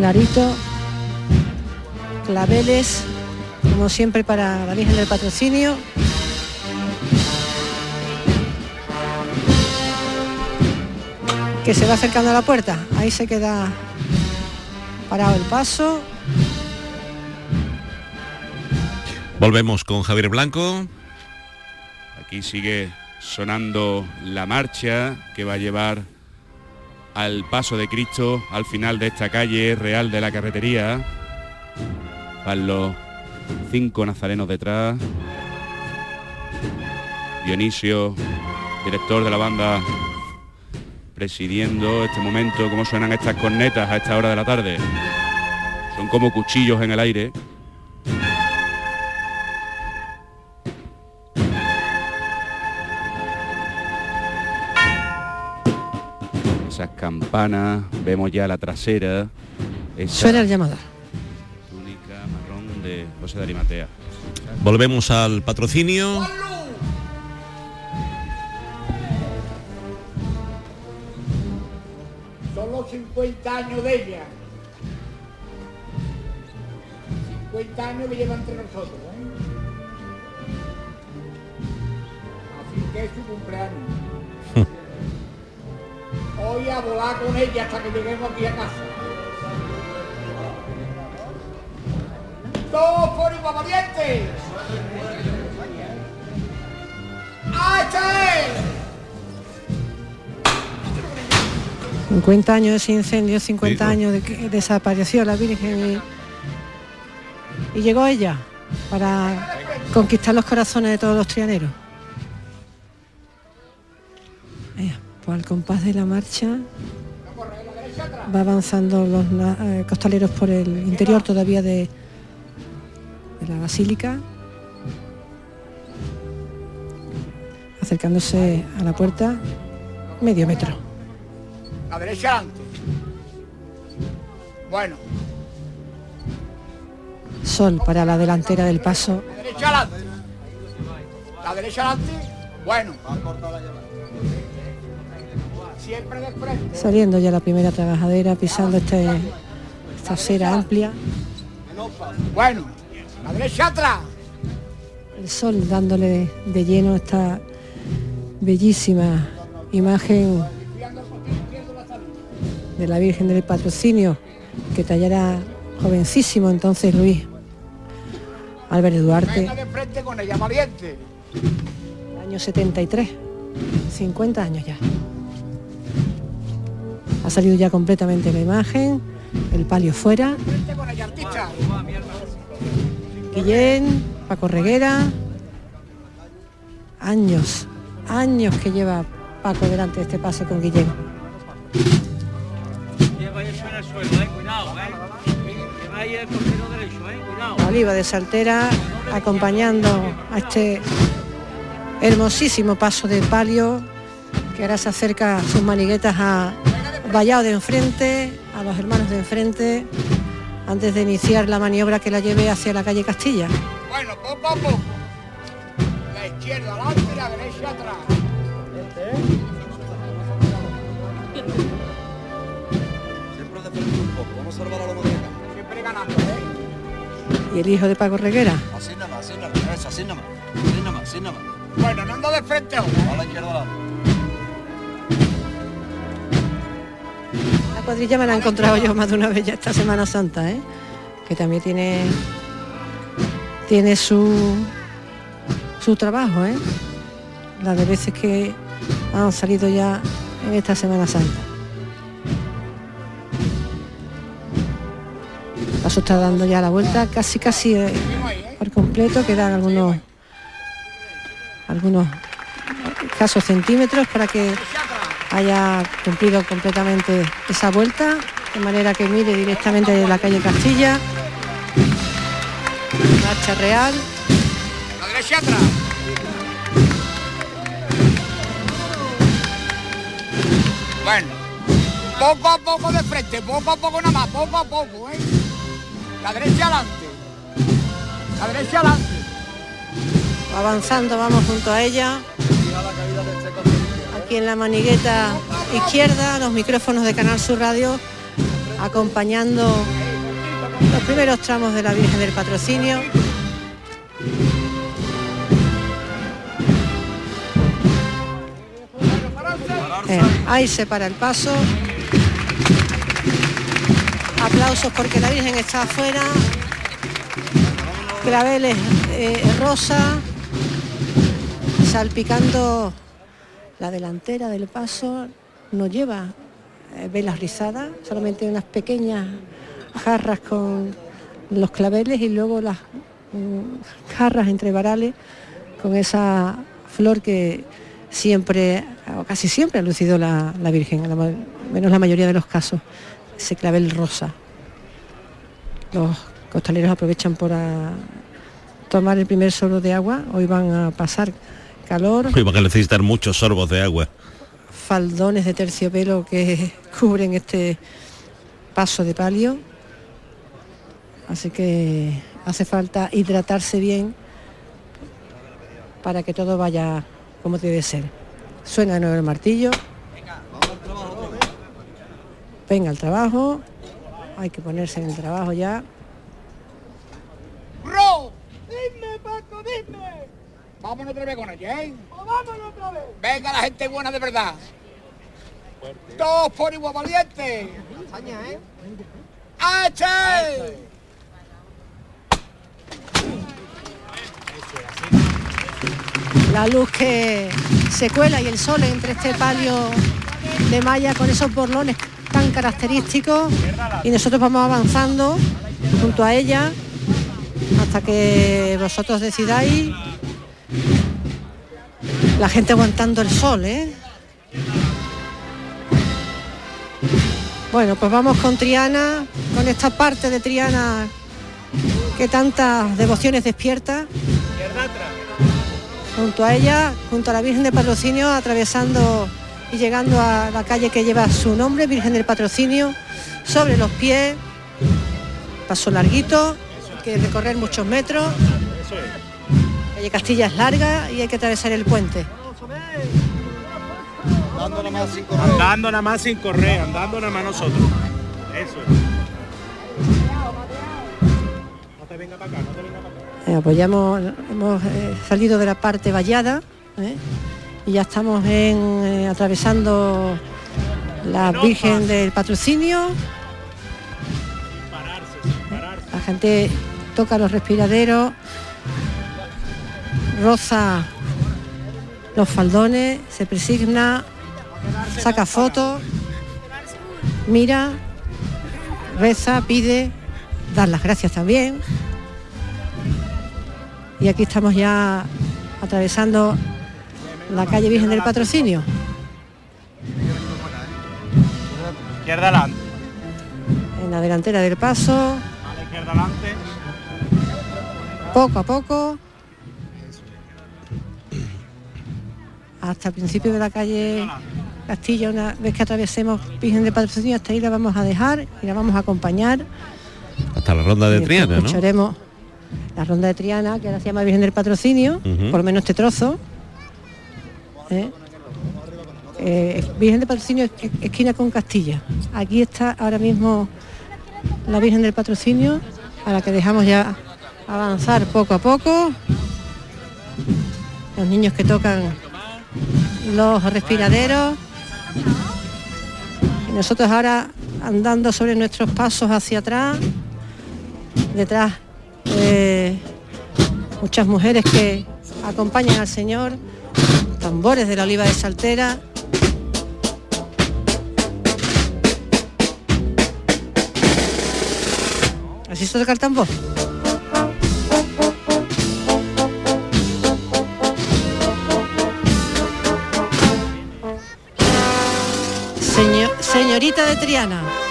clarito, claveles, como siempre para la Virgen del Patrocinio. Que se va acercando a la puerta, ahí se queda parado el paso. Volvemos con Javier Blanco. Aquí sigue sonando la marcha que va a llevar al paso de Cristo al final de esta calle real de la carretería. Van los cinco nazarenos detrás. Dionisio, director de la banda, presidiendo este momento, cómo suenan estas cornetas a esta hora de la tarde. Son como cuchillos en el aire. Esas campanas, vemos ya la trasera. Suena el llamador. túnica marrón de José de Arimatea. Volvemos al patrocinio. Son los 50 años de ella. 50 años que lleva entre nosotros, ¿eh? Así que es su cumpleaños. Hoy a volar con ella hasta que lleguemos aquí a casa. ¡Todos por igual valientes! ¡Ah, es! 50 años de ese incendio, 50 años de que desapareció la Virgen y, y llegó ella para conquistar los corazones de todos los trianeros. Pues al compás de la marcha va avanzando los eh, costaleros por el interior todavía de, de la basílica, acercándose a la puerta medio metro. La derecha adelante. Bueno, Sol para la delantera del paso. la derecha adelante. La derecha adelante. Bueno. Saliendo ya la primera trabajadera, pisando este, esta acera amplia. Bueno, la derecha atrás. El sol dándole de lleno esta bellísima imagen de la Virgen del Patrocinio que tallará jovencísimo entonces Luis Álvarez Duarte, Venga de frente con ella, valiente. año 73, 50 años ya. Ha salido ya completamente la imagen, el palio fuera. Guillén, Paco Reguera, años, años que lleva Paco delante de este paso con Guillén. Oliva de Saltera acompañando a este hermosísimo paso de palio que ahora se acerca sus maniguetas a Vallado de enfrente, a los hermanos de enfrente, antes de iniciar la maniobra que la lleve hacia la calle Castilla. Bueno, poco a poco. La izquierda adelante y la derecha atrás. Siempre de frente un poco, vamos a salvar a la bodega. Siempre ganando, ¿eh? Y el hijo de Paco Reguera, Así nada más, así nada más, así nada más, así nada más, así nada más. Bueno, no ando de frente ahora. A la izquierda adelante. Cuadrilla me la he encontrado yo más de una vez ya esta Semana Santa, ¿eh? que también tiene tiene su su trabajo, ¿eh? la de veces que han salido ya en esta Semana Santa. está dando ya la vuelta casi casi eh, por completo, quedan algunos algunos escasos centímetros para que haya cumplido completamente esa vuelta, de manera que mire directamente de la calle Castilla. Marcha real. La derecha atrás. Bueno, poco a poco de frente, poco a poco nada más, poco a poco, ¿eh? La derecha adelante. La derecha adelante. Avanzando, vamos junto a ella. Aquí en la manigueta izquierda, los micrófonos de Canal Sur Radio, acompañando los primeros tramos de la Virgen del Patrocinio. Eh, ahí se para el paso. Aplausos porque la Virgen está afuera. Claveles eh, rosa. Salpicando la delantera del paso. No lleva eh, velas rizadas, solamente unas pequeñas jarras con los claveles y luego las mm, jarras entre varales con esa flor que siempre, o casi siempre ha lucido la, la Virgen, menos la mayoría de los casos, ese clavel rosa. Los costaleros aprovechan por ah, tomar el primer sorbo de agua, hoy van a pasar calor, Hoy van a necesitar muchos sorbos de agua. faldones de terciopelo que *laughs* cubren este paso de palio. Así que hace falta hidratarse bien para que todo vaya como debe ser. Suena de nuevo el martillo. Venga el trabajo. Hay que ponerse en el trabajo ya. ¡Ro! Dime, Paco, dime. Vámonos otra vez con ella, ¿eh? vámonos otra vez. Venga la gente buena de verdad. Todos por igual valiente. ¿eh? ¡H! La luz que se cuela y el sol entre este palio de malla con esos borlones tan característicos y nosotros vamos avanzando junto a ella hasta que vosotros decidáis la gente aguantando el sol ¿eh? bueno pues vamos con Triana con esta parte de Triana que tantas devociones despierta. Junto a ella, junto a la Virgen de Patrocinio, atravesando y llegando a la calle que lleva su nombre, Virgen del Patrocinio, sobre los pies, paso larguito, que recorrer muchos metros, calle Castilla es larga y hay que atravesar el puente. Andando nada más sin correr, andando nada más nosotros. Eso es. No te venga para acá, no te venga para acá. Eh, pues ya hemos, hemos, eh, salido de la parte vallada ¿eh? y ya estamos en, eh, atravesando la Virgen del Patrocinio. La gente toca los respiraderos, roza los faldones, se presigna, saca fotos, mira, reza, pide, dar las gracias también. Y aquí estamos ya atravesando la calle Virgen del Patrocinio. Izquierda adelante. En la delantera del paso, A la izquierda adelante. poco a poco, hasta el principio de la calle Castilla, una vez que atravesemos Virgen del Patrocinio, hasta ahí la vamos a dejar y la vamos a acompañar. Hasta la ronda de Triana, ¿no? Escucharemos la ronda de Triana, que ahora se llama Virgen del Patrocinio, por lo menos este trozo. ¿eh? Eh, Virgen del Patrocinio, es- esquina con Castilla. Aquí está ahora mismo la Virgen del Patrocinio, a la que dejamos ya avanzar poco a poco. Los niños que tocan los respiraderos. Y nosotros ahora andando sobre nuestros pasos hacia atrás, detrás muchas mujeres que acompañan al Señor, tambores de la oliva de Saltera. Así se toca el tambor. Señorita de Triana.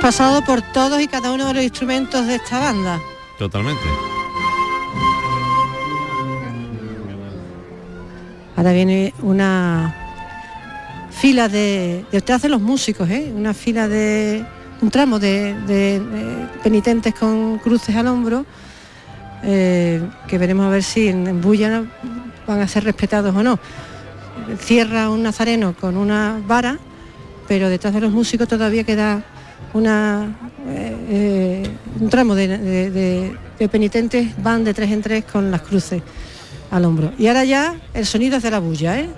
Pasado por todos y cada uno de los instrumentos de esta banda. Totalmente. Ahora viene una fila de, detrás de los músicos, ¿eh? una fila de un tramo de, de- de penitentes con cruces al hombro, eh, que veremos a ver si en, en Bulla van a ser respetados o no. Cierra un nazareno con una vara, pero detrás de los músicos todavía queda una, eh, eh, un tramo de, de- de- de penitentes, van de tres en tres con las cruces al hombro. Y ahora ya el sonido es de la bulla, ¿eh?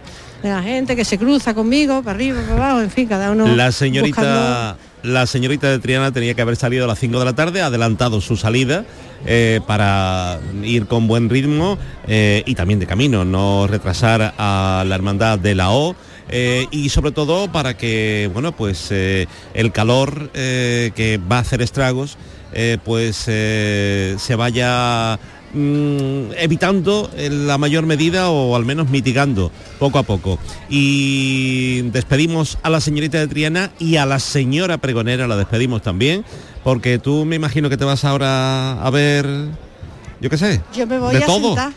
De la gente que se cruza conmigo, para arriba, para abajo, en fin, cada uno. La buscando- señorita, la señorita de Triana tenía que haber salido a las 5 de la tarde, adelantado su salida eh, para ir con buen ritmo eh, y también de camino, no retrasar a la hermandad de la O. eh, y sobre todo para que bueno pues eh, el calor eh, que va a hacer estragos pues se vaya mm, evitando en la mayor medida o al menos mitigando poco a poco. Y despedimos a la señorita de Triana y a la señora pregonera la despedimos también, porque tú me imagino que te vas ahora a ver, yo qué sé, Yo me voy de a todo. sentar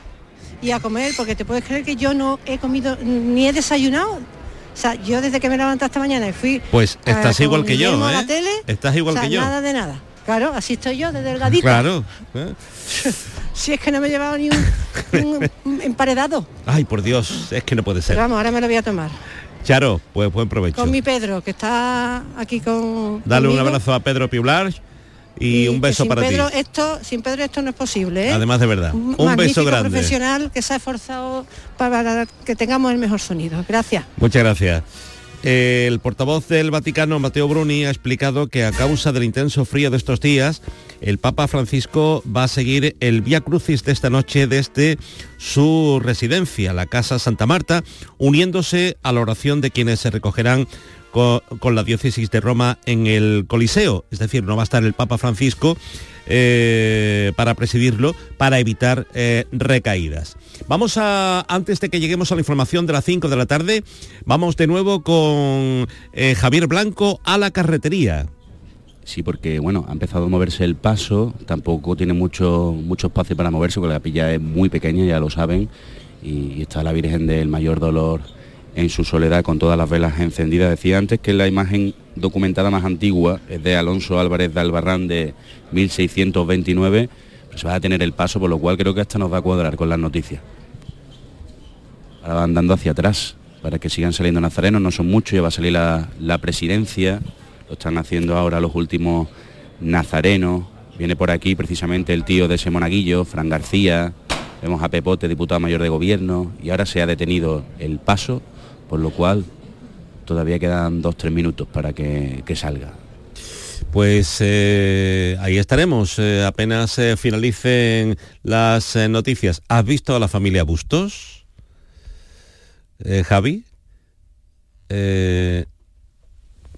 y a comer, porque te puedes creer que yo no he comido ni he desayunado. O sea, yo desde que me levanté esta mañana y fui. Pues eh, estás igual que yo, a la ¿eh? tele, Estás igual o sea, que yo. Nada de nada. Claro, así estoy yo, de delgadita. Claro. *laughs* ¿eh? Si es que no me he llevado ni un, un *laughs* emparedado. Ay, por Dios, es que no puede Pero ser. vamos, ahora me lo voy a tomar. Charo, pues buen provecho. Con mi Pedro, que está aquí con. Dale un abrazo a Pedro Piular y, un beso para Pedro ti. Esto, sin Pedro esto no es posible, ¿eh? Además de verdad. Un magnífico beso grande. profesional que se ha esforzado para que tengamos el mejor sonido. Gracias. Muchas gracias. El portavoz del Vaticano, Mateo Bruni, ha explicado que a causa del intenso frío de estos días, el Papa Francisco va a seguir el Vía Crucis de esta noche desde su residencia, la Casa Santa Marta, uniéndose a la oración de quienes se recogerán co- con, la diócesis de Roma en el Coliseo. Es decir, no va a estar el Papa Francisco eh, para presidirlo, para evitar eh, recaídas. Vamos a, antes de que lleguemos a la información de las 5 de la tarde, vamos de nuevo con eh, Javier Blanco a la carretería. Sí, porque bueno, ha empezado a moverse el paso, tampoco tiene mucho, mucho espacio para moverse, porque la capilla es muy pequeña, ya lo saben, y está la Virgen del Mayor Dolor en su soledad con todas las velas encendidas. Decía antes que la imagen documentada más antigua es de Alonso Álvarez de Albarrán de 1629, pero se va a tener el paso, por lo cual creo que hasta nos va a cuadrar con las noticias. Ahora van dando hacia atrás para que sigan saliendo nazarenos, no son muchos, ya va a salir la, la presidencia, lo están haciendo ahora los últimos nazarenos. Viene por aquí precisamente el tío de ese monaguillo, Fran García, vemos a Pepote, diputado mayor de gobierno, y ahora se ha detenido el paso, por lo cual todavía quedan dos, tres minutos para que, que salga. Pues eh, ahí estaremos, eh, apenas eh, finalicen las noticias. ¿Has visto a la familia Bustos? Javi.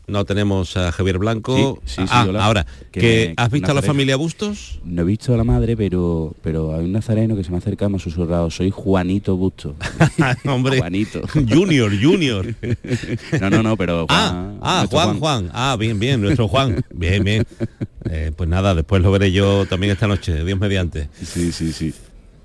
No tenemos a Javier Blanco. Sí, sí, sí, Ah, hola. ahora, Que ¿has visto a la familia Bustos? No he visto a la madre, pero, pero hay un nazareno que se me ha acercado y me ha susurrado, soy Juanito Busto. *laughs* Hombre, Juanito. Junior, Junior. *laughs* No, no, no, pero Ah, Juan- ah, Juan, Juan, Ah, bien, bien, nuestro Juan. Bien, bien. *laughs* Eh, pues nada, después lo veré yo también esta noche, Dios mediante. Sí, sí, sí.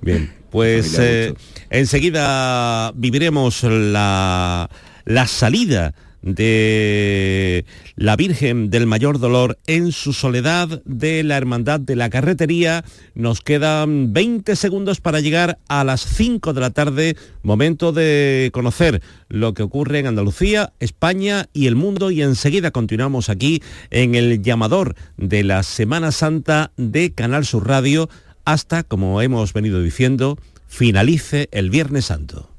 Bien, pues eh, enseguida viviremos la, la salida de la Virgen del Mayor Dolor en su soledad de la Hermandad de la Carretería. Nos quedan 20 segundos para llegar a las 5 de la tarde, momento de conocer lo que ocurre en Andalucía, España y el mundo y enseguida continuamos aquí en el llamador de la Semana Santa de Canal Sur Radio hasta, como hemos venido diciendo, finalice el Viernes Santo.